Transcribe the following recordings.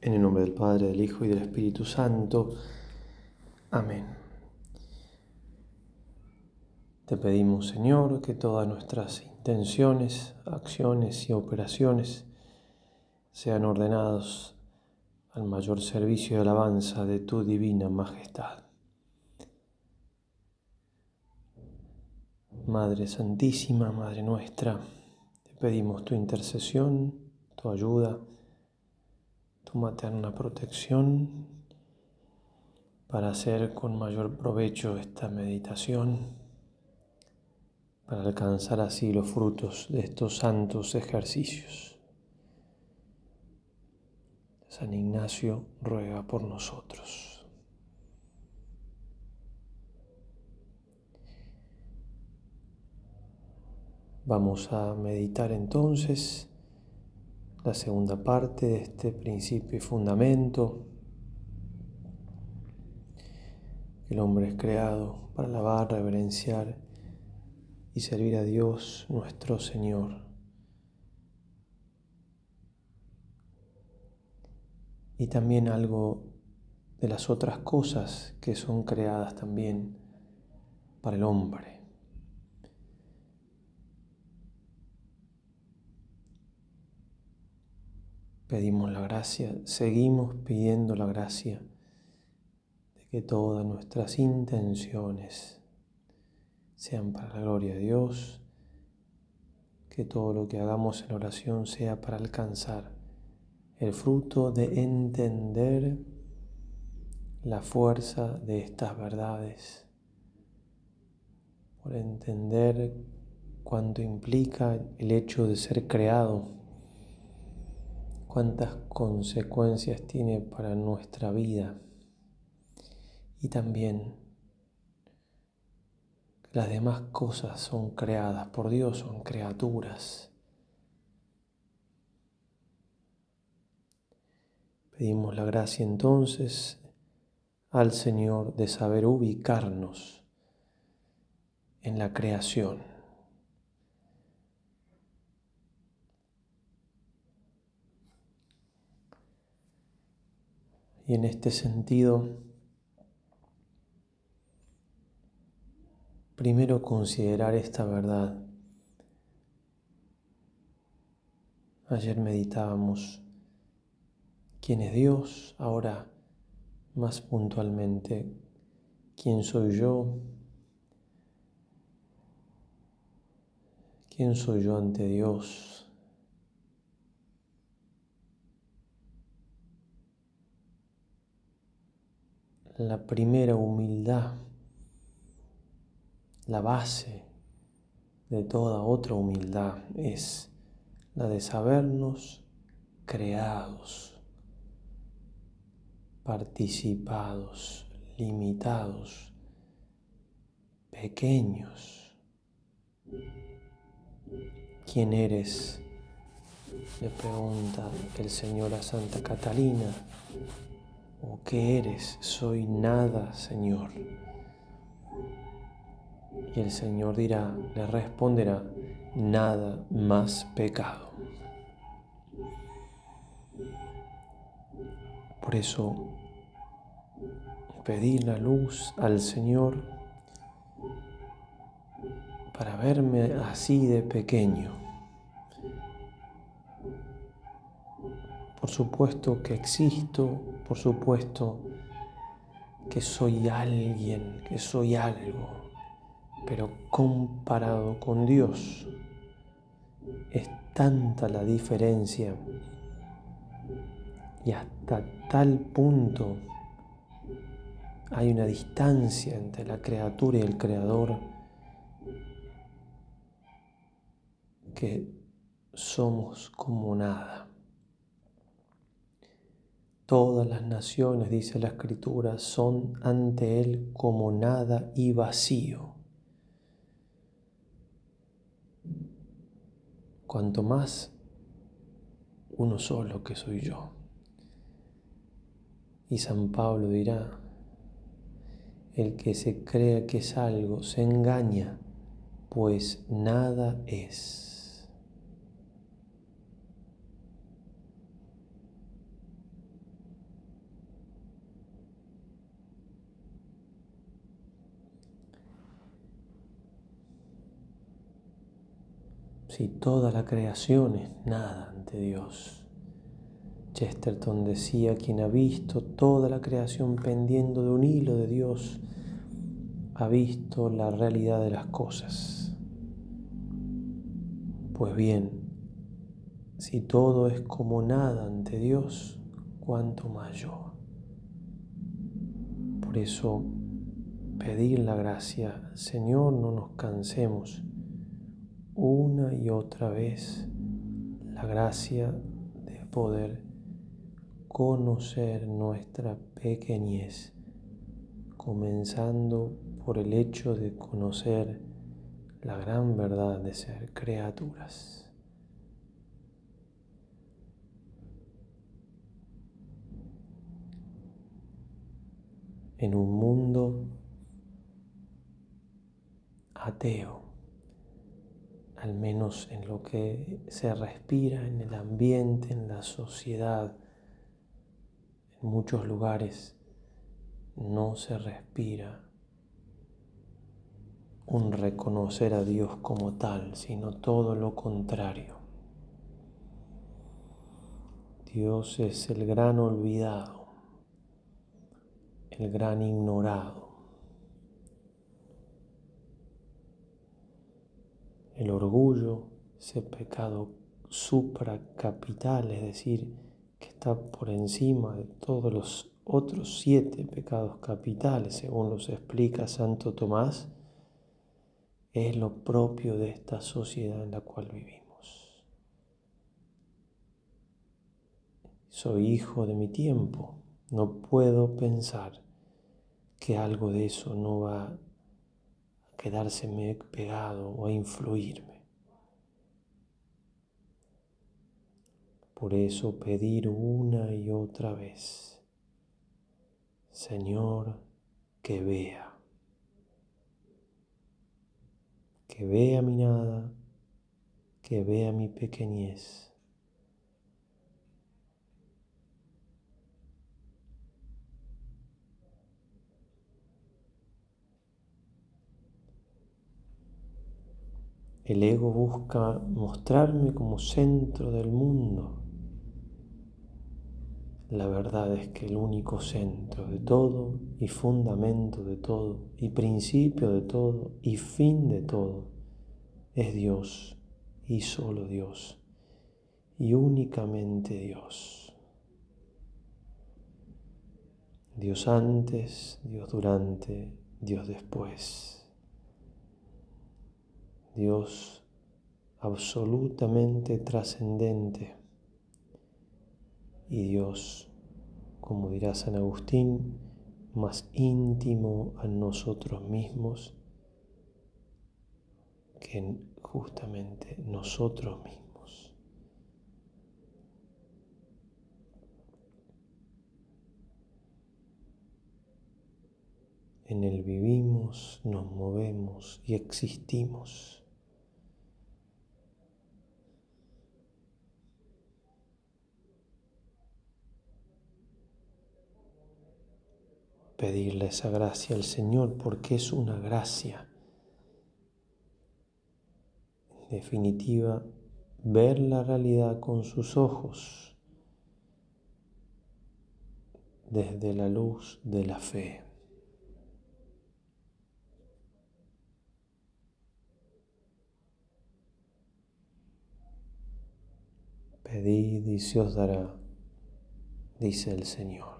En el nombre del Padre, del Hijo y del Espíritu Santo. Amén. Te pedimos, Señor, que todas nuestras intenciones, acciones y operaciones sean ordenadas al mayor servicio y alabanza de tu divina majestad. Madre Santísima, Madre nuestra, te pedimos tu intercesión, tu ayuda, tu materna protección para hacer con mayor provecho esta meditación, para alcanzar así los frutos de estos santos ejercicios. San Ignacio ruega por nosotros. Vamos a meditar entonces la segunda parte de este principio y fundamento. El hombre es creado para alabar, reverenciar y servir a Dios nuestro Señor. Y también algo de las otras cosas que son creadas también para el hombre. Pedimos la gracia, seguimos pidiendo la gracia de que todas nuestras intenciones sean para la gloria de Dios, que todo lo que hagamos en oración sea para alcanzar el fruto de entender la fuerza de estas verdades, por entender cuánto implica el hecho de ser creado cuántas consecuencias tiene para nuestra vida y también las demás cosas son creadas por Dios, son criaturas. Pedimos la gracia entonces al Señor de saber ubicarnos en la creación. Y en este sentido, primero considerar esta verdad. Ayer meditábamos quién es Dios, ahora más puntualmente, quién soy yo, quién soy yo ante Dios. La primera humildad, la base de toda otra humildad es la de sabernos creados, participados, limitados, pequeños. ¿Quién eres? Le pregunta el Señor a Santa Catalina ¿O qué eres? Soy nada, Señor. Y el Señor dirá, le responderá, nada más pecado. Por eso, pedir la luz al Señor para verme así de pequeño Por supuesto que existo, por supuesto que soy alguien, que soy algo, pero comparado con Dios es tanta la diferencia y hasta tal punto hay una distancia entre la criatura y el creador que somos como nada. Todas las naciones, dice la escritura, son ante Él como nada y vacío. Cuanto más uno solo que soy yo. Y San Pablo dirá, el que se cree que es algo se engaña, pues nada es. Si toda la creación es nada ante Dios. Chesterton decía, quien ha visto toda la creación pendiendo de un hilo de Dios, ha visto la realidad de las cosas. Pues bien, si todo es como nada ante Dios, cuánto más yo. Por eso, pedir la gracia, Señor, no nos cansemos una y otra vez la gracia de poder conocer nuestra pequeñez, comenzando por el hecho de conocer la gran verdad de ser criaturas. En un mundo ateo, al menos en lo que se respira en el ambiente, en la sociedad, en muchos lugares no se respira un reconocer a Dios como tal, sino todo lo contrario. Dios es el gran olvidado, el gran ignorado. El orgullo, ese pecado supracapital, es decir, que está por encima de todos los otros siete pecados capitales, según los explica Santo Tomás, es lo propio de esta sociedad en la cual vivimos. Soy hijo de mi tiempo, no puedo pensar que algo de eso no va quedárseme pegado o a influirme. Por eso pedir una y otra vez, Señor, que vea, que vea mi nada, que vea mi pequeñez. El ego busca mostrarme como centro del mundo la verdad es que el único centro de todo y fundamento de todo y principio de todo y fin de todo es Dios y solo Dios y únicamente Dios. Dios antes, Dios durante, Dios después. Dios absolutamente trascendente y Dios, como dirá San Agustín, más íntimo a nosotros mismos que justamente nosotros mismos. En él vivimos, nos movemos y existimos. Pedirle esa gracia al Señor porque es una gracia. En definitiva, ver la realidad con sus ojos desde la luz de la fe. Pedid y se os dará, dice el Señor.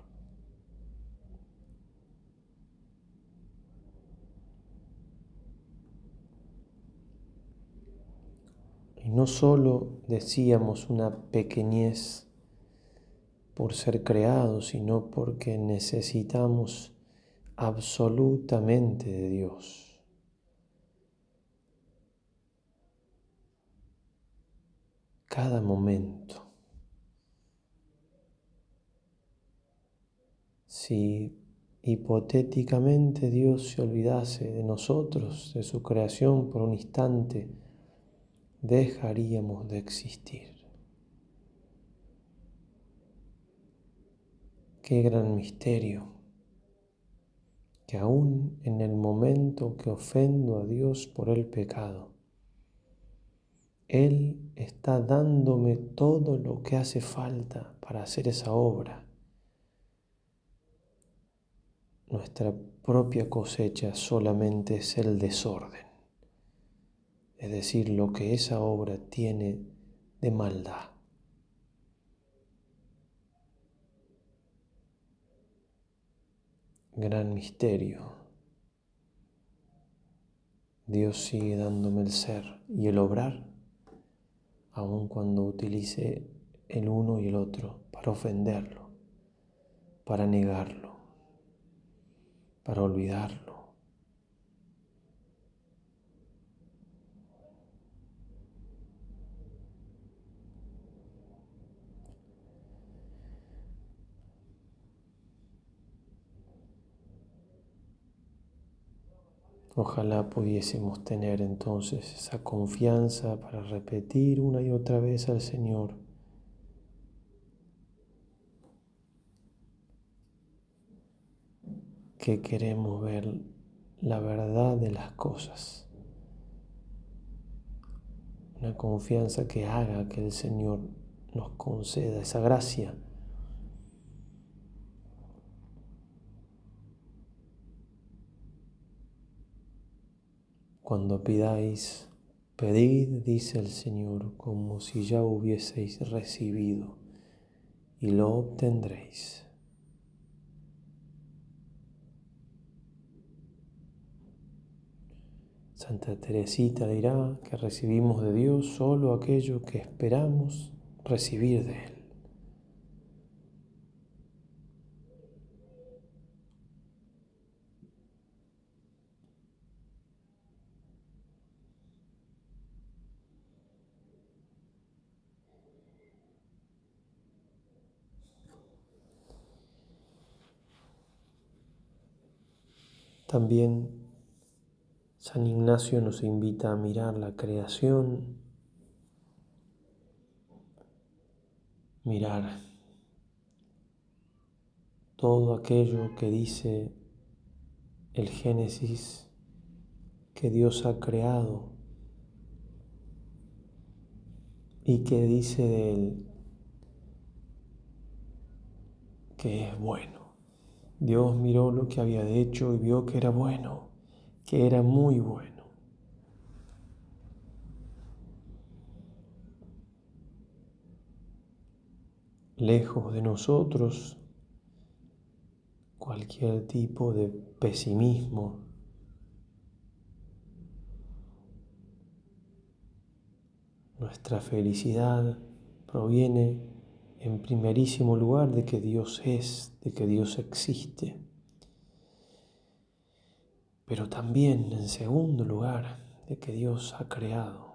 No solo decíamos una pequeñez por ser creados, sino porque necesitamos absolutamente de Dios. Cada momento. Si hipotéticamente Dios se olvidase de nosotros, de su creación por un instante, dejaríamos de existir. Qué gran misterio que aún en el momento que ofendo a Dios por el pecado, Él está dándome todo lo que hace falta para hacer esa obra. Nuestra propia cosecha solamente es el desorden, es decir, lo que esa obra tiene de maldad. Gran misterio. Dios sigue dándome el ser y el obrar aun cuando utilice el uno y el otro para ofenderlo, para negarlo, para olvidarlo. Ojalá pudiésemos tener entonces esa confianza para repetir una y otra vez al Señor. que queremos ver la verdad de las cosas. Una confianza que haga que el Señor nos conceda esa gracia Cuando pidáis, pedid, dice el Señor, como si ya hubieseis recibido, y lo obtendréis. Santa Teresita dirá que recibimos de Dios solo aquello que esperamos recibir de Él. También San Ignacio nos invita a mirar la creación, mirar todo aquello que dice el Génesis que Dios ha creado y que dice de él que es bueno. Dios miró lo que había hecho y vio que era bueno, que era muy bueno. Lejos de nosotros cualquier tipo de pesimismo, nuestra felicidad proviene en primerísimo lugar de que Dios es, de que Dios existe, pero también en segundo lugar de que Dios ha creado.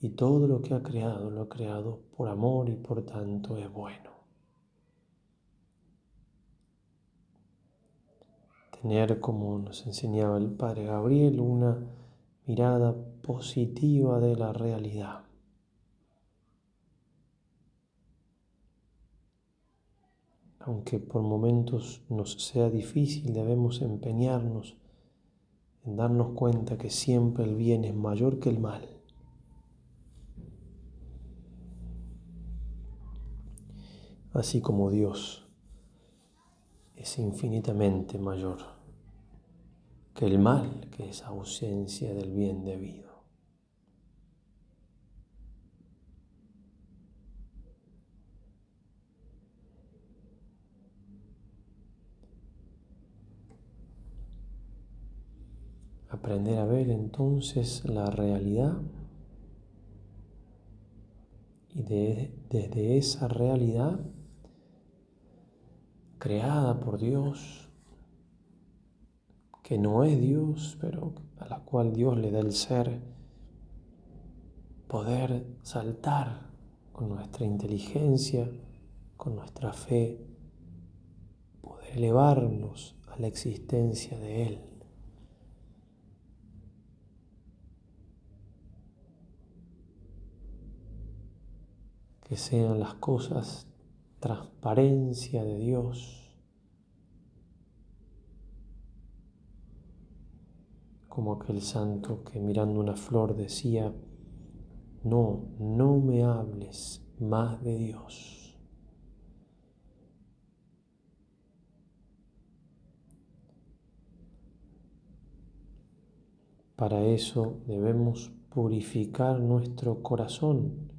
Y todo lo que ha creado lo ha creado por amor y por tanto es bueno. Tener, como nos enseñaba el Padre Gabriel, una mirada positiva de la realidad. Aunque por momentos nos sea difícil, debemos empeñarnos en darnos cuenta que siempre el bien es mayor que el mal. Así como Dios es infinitamente mayor que el mal, que es ausencia del bien debido. Aprender a ver entonces la realidad y desde esa realidad creada por Dios, que no es Dios, pero a la cual Dios le da el ser, poder saltar con nuestra inteligencia, con nuestra fe, poder elevarnos a la existencia de Él. Que sean las cosas transparencia de Dios, como aquel santo que mirando una flor decía, no, no me hables más de Dios. Para eso debemos purificar nuestro corazón,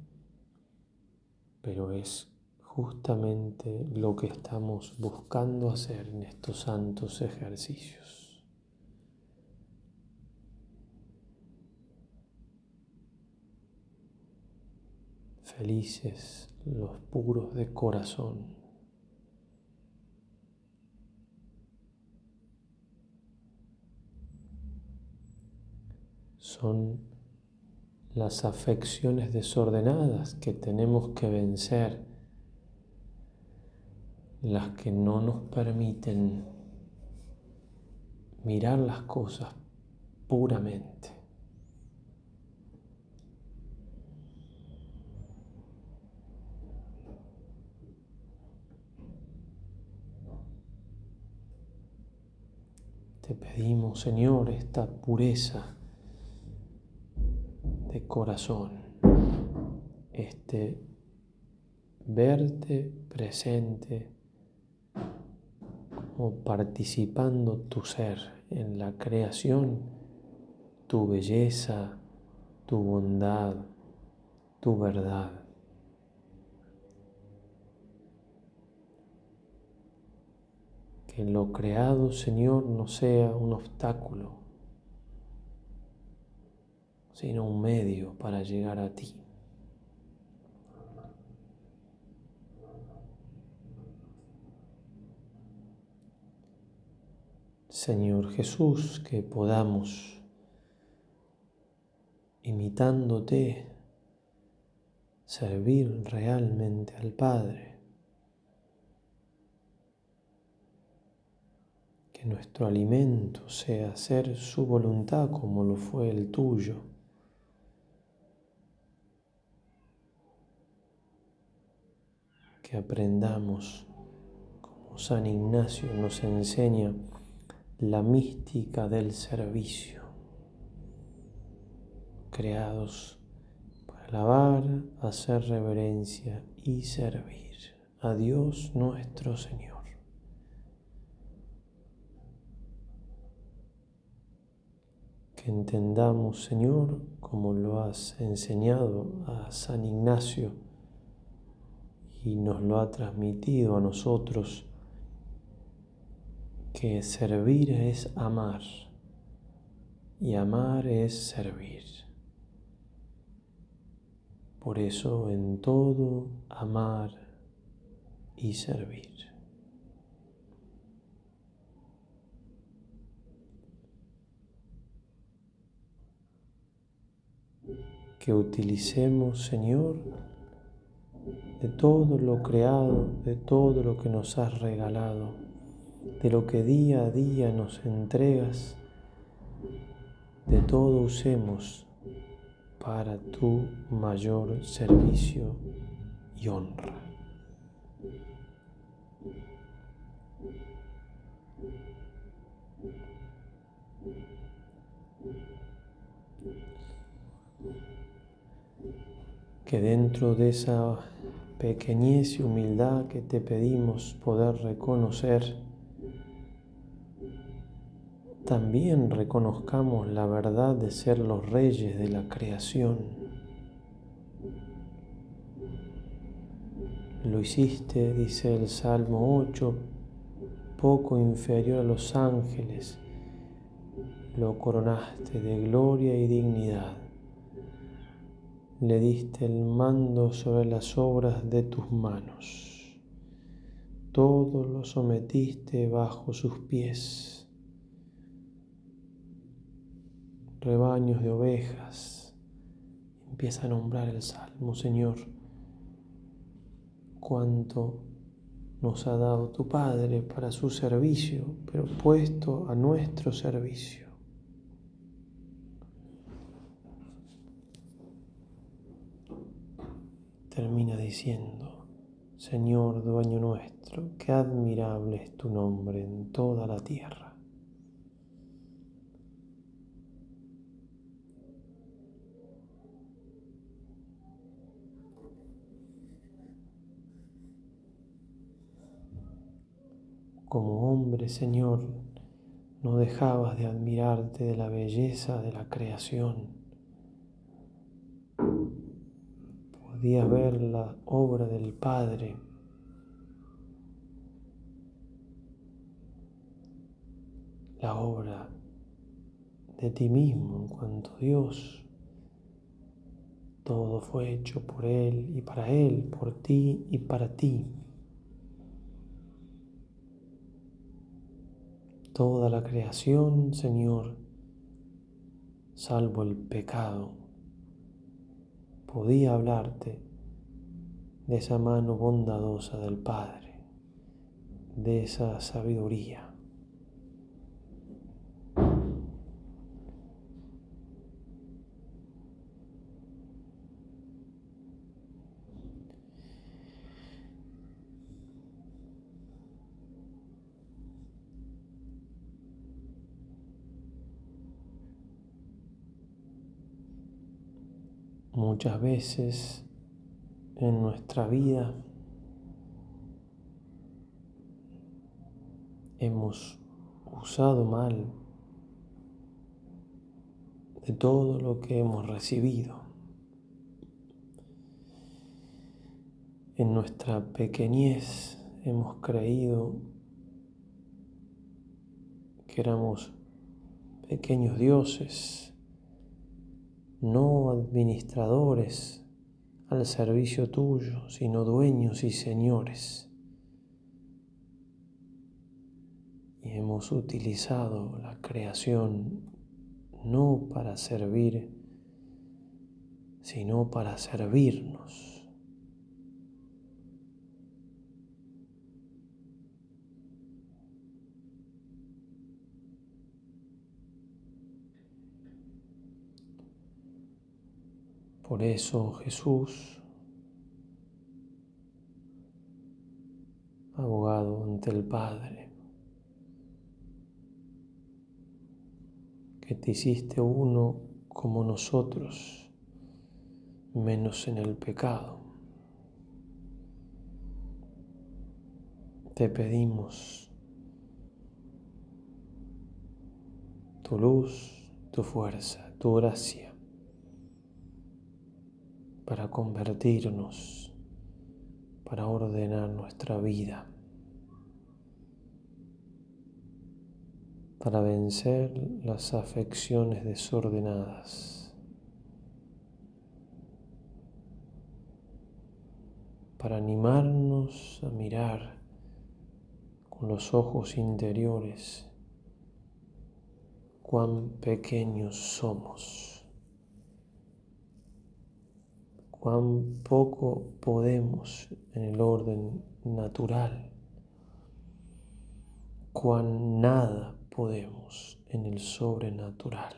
pero es justamente lo que estamos buscando hacer en estos santos ejercicios. Felices los puros de corazón. Son las afecciones desordenadas que tenemos que vencer las que no nos permiten mirar las cosas puramente. Te pedimos, Señor, esta pureza de corazón, este verte presente o participando tu ser en la creación, tu belleza, tu bondad, tu verdad. Que lo creado, Señor, no sea un obstáculo, sino un medio para llegar a ti. Señor Jesús, que podamos, imitándote, servir realmente al Padre. Que nuestro alimento sea hacer su voluntad como lo fue el tuyo. Que aprendamos, como San Ignacio nos enseña, la mística del servicio, creados para alabar, hacer reverencia y servir a Dios nuestro Señor. Que entendamos, Señor, como lo has enseñado a San Ignacio y nos lo ha transmitido a nosotros, que servir es amar y amar es servir. Por eso en todo amar y servir. Que utilicemos, Señor, de todo lo creado, de todo lo que nos has regalado de lo que día a día nos entregas, de todo usemos para tu mayor servicio y honra. Que dentro de esa pequeñez y humildad que te pedimos poder reconocer, también reconozcamos la verdad de ser los reyes de la creación. Lo hiciste, dice el Salmo 8, poco inferior a los ángeles. Lo coronaste de gloria y dignidad. Le diste el mando sobre las obras de tus manos. Todo lo sometiste bajo sus pies rebaños de ovejas. Empieza a nombrar el Salmo, Señor, cuánto nos ha dado tu Padre para su servicio, pero puesto a nuestro servicio. termina diciendo, Señor, dueño nuestro, qué admirable es tu nombre en toda la tierra. Como hombre, Señor, no dejabas de admirarte de la belleza de la creación Podías ver la obra del Padre. La obra de ti mismo en cuanto Dios. Todo fue hecho por Él y para Él, por ti y para ti. Toda la creación, Señor, salvo el pecado, podía hablarte de esa mano bondadosa del Padre, de esa sabiduría. Muchas veces en nuestra vida hemos usado mal de todo lo que hemos recibido. En nuestra pequeñez hemos creído que éramos pequeños dioses no administradores al servicio tuyo, sino dueños y señores. Y hemos utilizado la creación no para servir, sino para servirnos. Por eso Jesús, abogado ante el Padre, que te hiciste uno como nosotros, menos en el pecado. Te pedimos tu luz, tu fuerza, tu gracia para convertirnos, para ordenar nuestra vida, para vencer las afecciones desordenadas, para animarnos a mirar con los ojos interiores cuán pequeños somos cuán poco podemos en el orden natural, cuán nada podemos en el sobrenatural.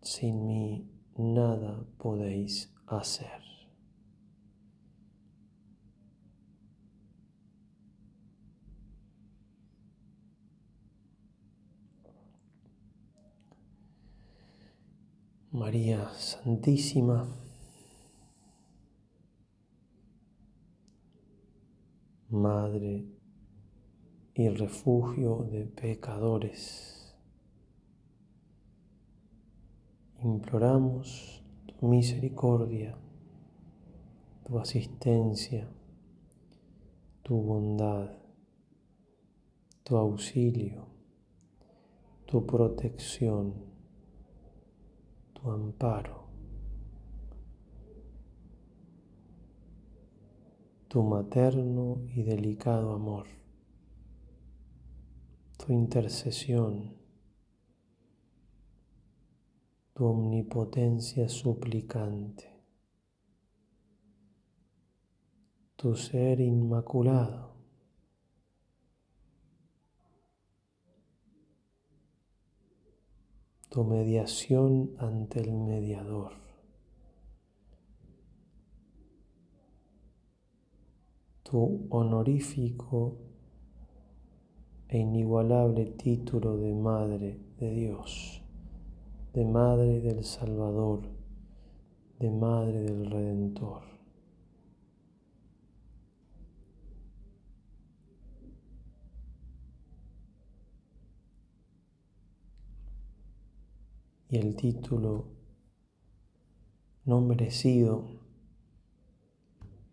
Sin mí nada podéis hacer. María Santísima, Madre y refugio de pecadores, imploramos tu misericordia, tu asistencia, tu bondad, tu auxilio, tu protección tu amparo, tu materno y delicado amor, tu intercesión, tu omnipotencia suplicante, tu ser inmaculado tu mediación ante el mediador. Tu honorífico e inigualable título de Madre de Dios, de Madre del Salvador, de Madre del Redentor. Y el título no merecido,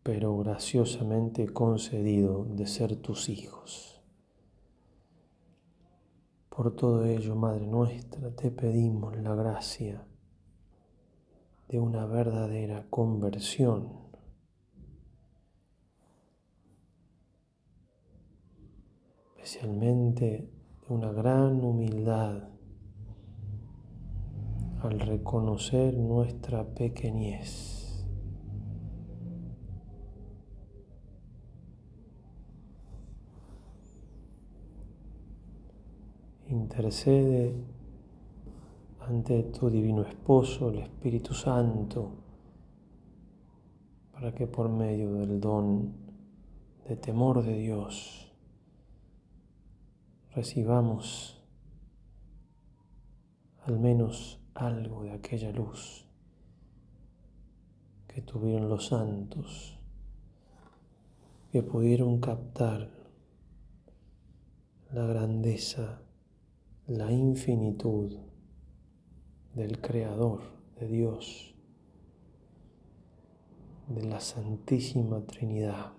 pero graciosamente concedido de ser tus hijos. Por todo ello, Madre nuestra, te pedimos la gracia de una verdadera conversión. especialmente de una gran humildad al reconocer nuestra pequeñez. Intercede ante tu divino esposo, el Espíritu Santo, para que por medio del don de temor de Dios recibamos al menos algo de aquella luz que tuvieron los santos, que pudieron captar la grandeza, la infinitud del Creador, de Dios, de la Santísima Trinidad,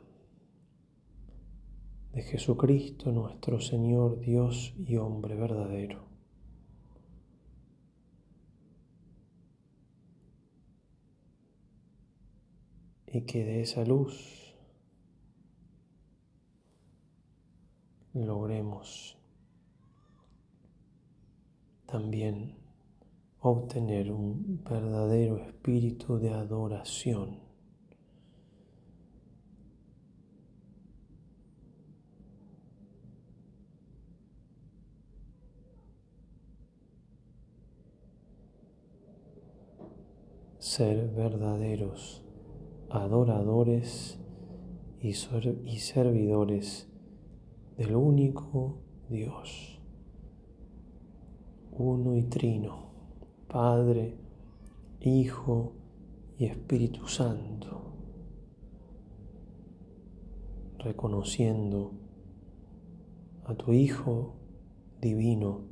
de Jesucristo nuestro Señor, Dios y hombre verdadero. Y que de esa luz logremos también obtener un verdadero espíritu de adoración. Ser verdaderos adoradores y, servidores del único Dios, uno y trino, Padre, Hijo y Espíritu Santo, reconociendo a tu Hijo divino,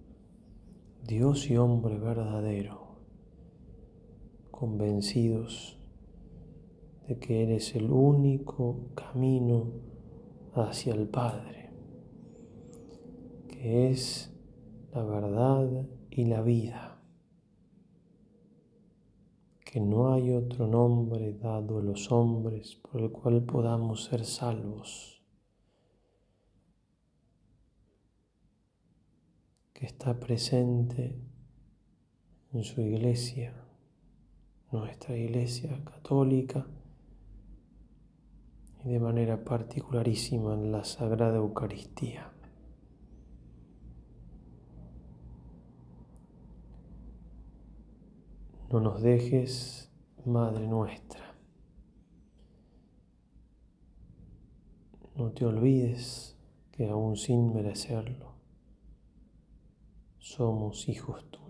Dios y hombre verdadero, convencidos de que eres el único camino hacia el Padre, que es la verdad y la vida, que no hay otro nombre dado a los hombres por el cual podamos ser salvos, que está presente en su iglesia, nuestra iglesia católica, y de manera particularísima en la Sagrada Eucaristía. No nos dejes, Madre nuestra. No te olvides que aún sin merecerlo, somos hijos tuyos.